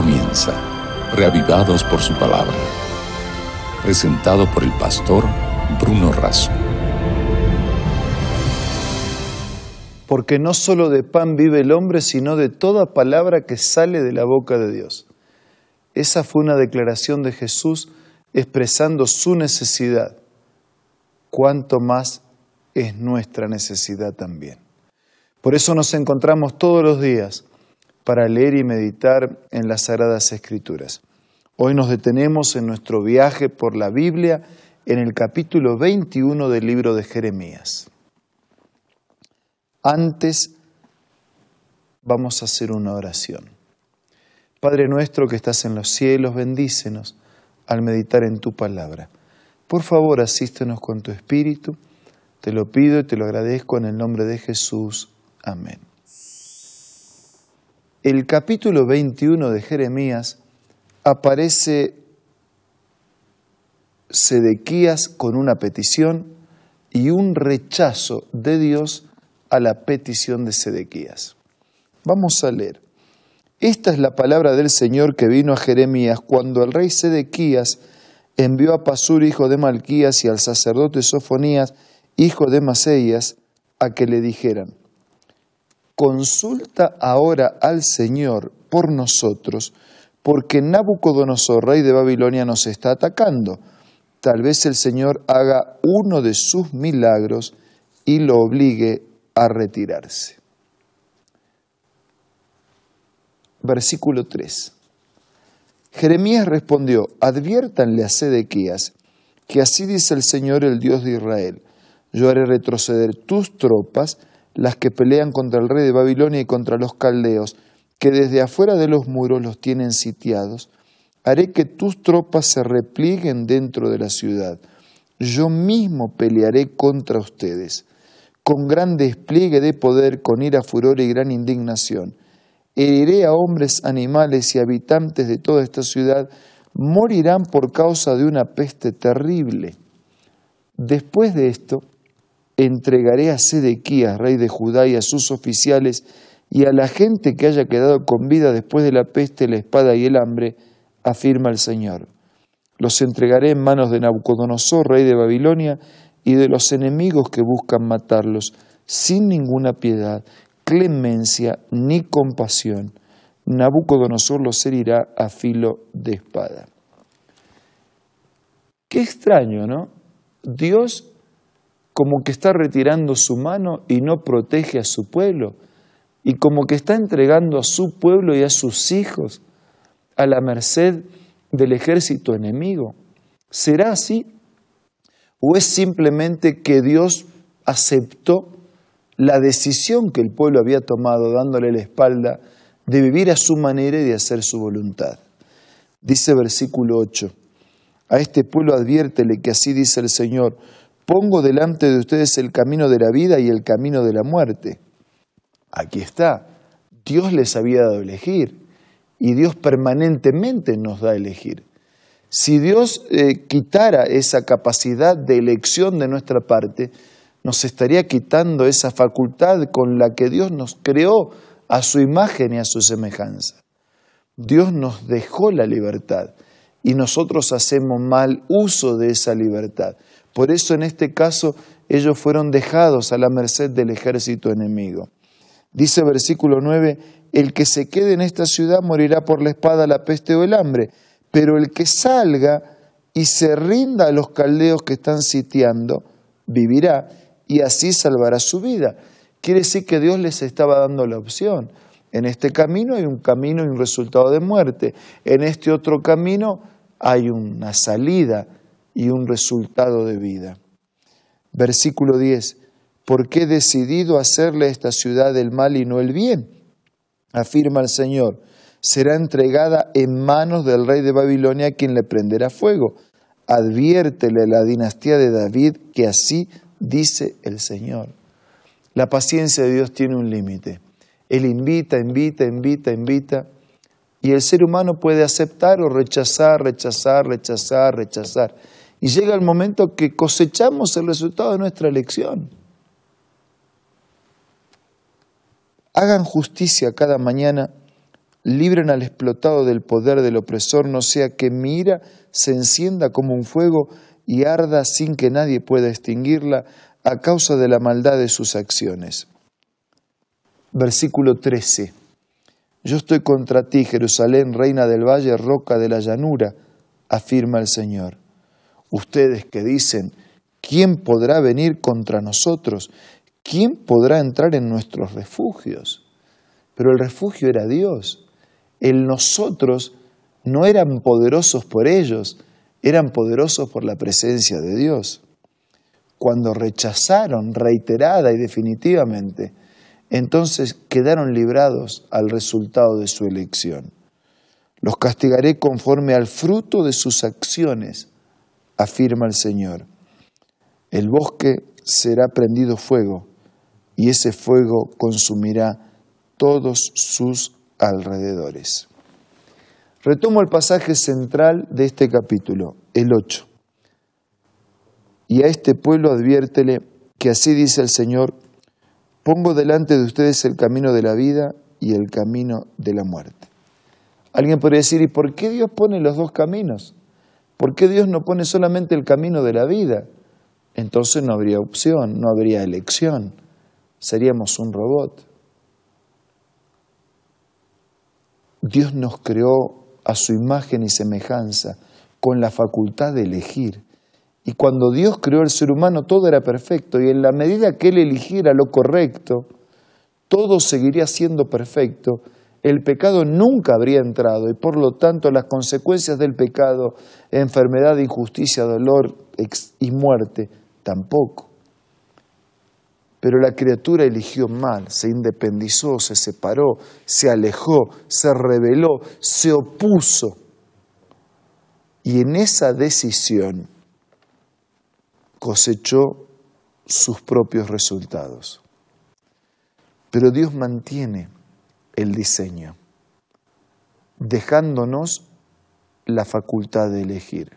comienza, reavivados por su palabra. Presentado por el pastor Bruno Razo. Porque no solo de pan vive el hombre, sino de toda palabra que sale de la boca de Dios. Esa fue una declaración de Jesús expresando su necesidad. Cuánto más es nuestra necesidad también. Por eso nos encontramos todos los días para leer y meditar en las Sagradas Escrituras. Hoy nos detenemos en nuestro viaje por la Biblia en el capítulo 21 del libro de Jeremías. Antes vamos a hacer una oración. Padre nuestro que estás en los cielos, bendícenos al meditar en tu palabra. Por favor, asístenos con tu espíritu. Te lo pido y te lo agradezco en el nombre de Jesús. Amén el capítulo 21 de Jeremías aparece Sedequías con una petición y un rechazo de Dios a la petición de Sedequías. Vamos a leer. Esta es la palabra del Señor que vino a Jeremías cuando el rey Sedequías envió a Pasur, hijo de Malquías, y al sacerdote Sofonías, hijo de Maseías, a que le dijeran, consulta ahora al Señor por nosotros, porque Nabucodonosor, rey de Babilonia, nos está atacando. Tal vez el Señor haga uno de sus milagros y lo obligue a retirarse. Versículo 3. Jeremías respondió, adviértanle a Sedequías que así dice el Señor, el Dios de Israel, yo haré retroceder tus tropas las que pelean contra el rey de Babilonia y contra los caldeos, que desde afuera de los muros los tienen sitiados. Haré que tus tropas se replieguen dentro de la ciudad. Yo mismo pelearé contra ustedes, con gran despliegue de poder, con ira, furor y gran indignación. Heriré a hombres, animales y habitantes de toda esta ciudad, morirán por causa de una peste terrible. Después de esto, entregaré a Sedequías, rey de Judá, y a sus oficiales, y a la gente que haya quedado con vida después de la peste, la espada y el hambre, afirma el Señor. Los entregaré en manos de Nabucodonosor, rey de Babilonia, y de los enemigos que buscan matarlos, sin ninguna piedad, clemencia ni compasión. Nabucodonosor los herirá a filo de espada. Qué extraño, ¿no? Dios como que está retirando su mano y no protege a su pueblo, y como que está entregando a su pueblo y a sus hijos a la merced del ejército enemigo. ¿Será así? ¿O es simplemente que Dios aceptó la decisión que el pueblo había tomado dándole la espalda de vivir a su manera y de hacer su voluntad? Dice versículo 8, a este pueblo adviértele que así dice el Señor, pongo delante de ustedes el camino de la vida y el camino de la muerte. Aquí está. Dios les había dado elegir y Dios permanentemente nos da a elegir. Si Dios eh, quitara esa capacidad de elección de nuestra parte, nos estaría quitando esa facultad con la que Dios nos creó a su imagen y a su semejanza. Dios nos dejó la libertad y nosotros hacemos mal uso de esa libertad. Por eso en este caso ellos fueron dejados a la merced del ejército enemigo. Dice versículo 9, el que se quede en esta ciudad morirá por la espada, la peste o el hambre, pero el que salga y se rinda a los caldeos que están sitiando, vivirá y así salvará su vida. Quiere decir que Dios les estaba dando la opción. En este camino hay un camino y un resultado de muerte. En este otro camino hay una salida y un resultado de vida. Versículo 10. ¿Por qué he decidido hacerle a esta ciudad el mal y no el bien? Afirma el Señor. Será entregada en manos del rey de Babilonia quien le prenderá fuego. Adviértele a la dinastía de David que así dice el Señor. La paciencia de Dios tiene un límite. Él invita, invita, invita, invita. Y el ser humano puede aceptar o rechazar, rechazar, rechazar, rechazar y llega el momento que cosechamos el resultado de nuestra elección. Hagan justicia cada mañana libren al explotado del poder del opresor, no sea que mi ira se encienda como un fuego y arda sin que nadie pueda extinguirla a causa de la maldad de sus acciones. Versículo 13. Yo estoy contra ti, Jerusalén, reina del valle, roca de la llanura, afirma el Señor. Ustedes que dicen, ¿quién podrá venir contra nosotros? ¿Quién podrá entrar en nuestros refugios? Pero el refugio era Dios. El nosotros no eran poderosos por ellos, eran poderosos por la presencia de Dios. Cuando rechazaron reiterada y definitivamente, entonces quedaron librados al resultado de su elección. Los castigaré conforme al fruto de sus acciones, afirma el Señor. El bosque será prendido fuego y ese fuego consumirá todos sus alrededores. Retomo el pasaje central de este capítulo, el 8. Y a este pueblo adviértele que así dice el Señor, pongo delante de ustedes el camino de la vida y el camino de la muerte. Alguien podría decir, ¿y por qué Dios pone los dos caminos? ¿Por qué Dios no pone solamente el camino de la vida? Entonces no habría opción, no habría elección, seríamos un robot. Dios nos creó a su imagen y semejanza, con la facultad de elegir. Y cuando Dios creó el ser humano todo era perfecto y en la medida que Él eligiera lo correcto, todo seguiría siendo perfecto, el pecado nunca habría entrado y por lo tanto las consecuencias del pecado, enfermedad, injusticia, dolor y muerte, tampoco. Pero la criatura eligió mal, se independizó, se separó, se alejó, se rebeló, se opuso. Y en esa decisión cosechó sus propios resultados. Pero Dios mantiene el diseño, dejándonos la facultad de elegir.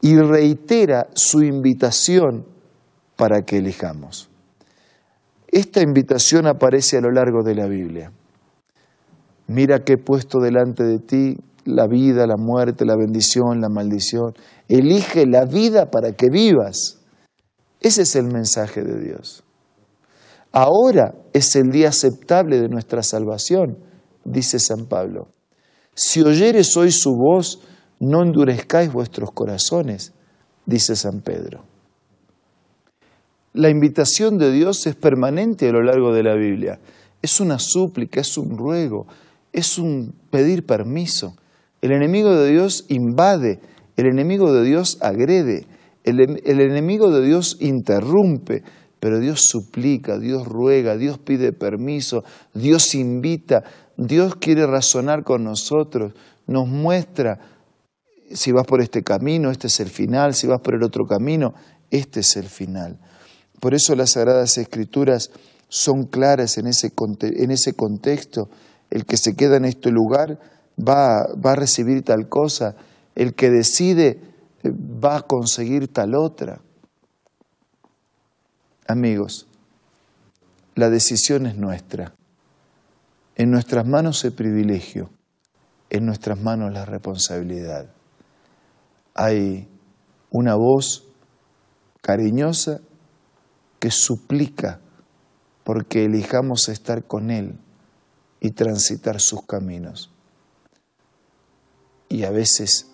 Y reitera su invitación para que elijamos. Esta invitación aparece a lo largo de la Biblia. Mira que he puesto delante de ti la vida, la muerte, la bendición, la maldición. Elige la vida para que vivas. Ese es el mensaje de Dios. Ahora es el día aceptable de nuestra salvación, dice San Pablo. Si oyeres hoy su voz, no endurezcáis vuestros corazones, dice San Pedro. La invitación de Dios es permanente a lo largo de la Biblia. Es una súplica, es un ruego, es un pedir permiso. El enemigo de Dios invade, el enemigo de Dios agrede, el, el, enemigo de Dios interrumpe, pero Dios suplica, Dios ruega, Dios pide permiso, Dios invita, Dios quiere razonar con nosotros, nos muestra, si vas por este camino, este es el final, si vas por el otro camino, este es el final. Por eso las Sagradas Escrituras son claras en ese, en ese contexto. El que se queda en este lugar va, va a recibir tal cosa, el que decide va a conseguir tal otra. Amigos, la decisión es nuestra. En nuestras manos el privilegio, en nuestras manos la responsabilidad. Hay una voz cariñosa que suplica porque elijamos estar con Él y transitar sus caminos. Y a veces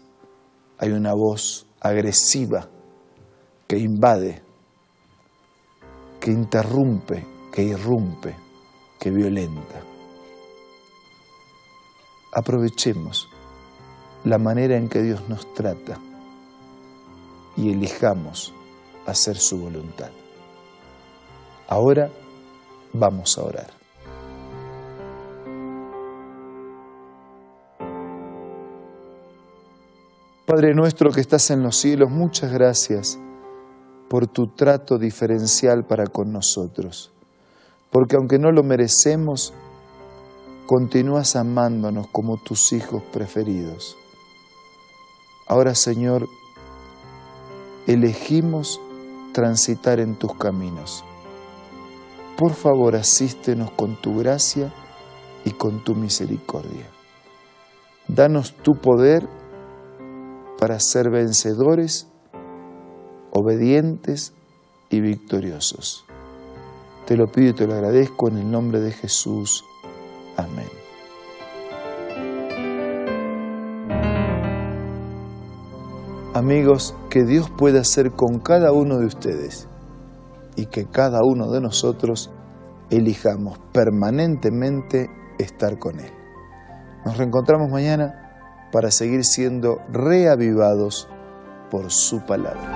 hay una voz agresiva que invade, que interrumpe, que irrumpe, que violenta. Aprovechemos la manera en que Dios nos trata y elijamos hacer su voluntad. Ahora vamos a orar. Padre nuestro que estás en los cielos, muchas gracias por tu trato diferencial para con nosotros, porque aunque no lo merecemos, continúas amándonos como tus hijos preferidos. Ahora, Señor, elegimos transitar en tus caminos por favor asístenos con tu gracia y con tu misericordia. Danos tu poder para ser vencedores, obedientes y victoriosos. Te lo pido y te lo agradezco en el nombre de Jesús. Amén. Amigos, que Dios pueda hacer con cada uno de ustedes y que cada uno de nosotros elijamos permanentemente estar con Él. Nos reencontramos mañana para seguir siendo reavivados por su palabra.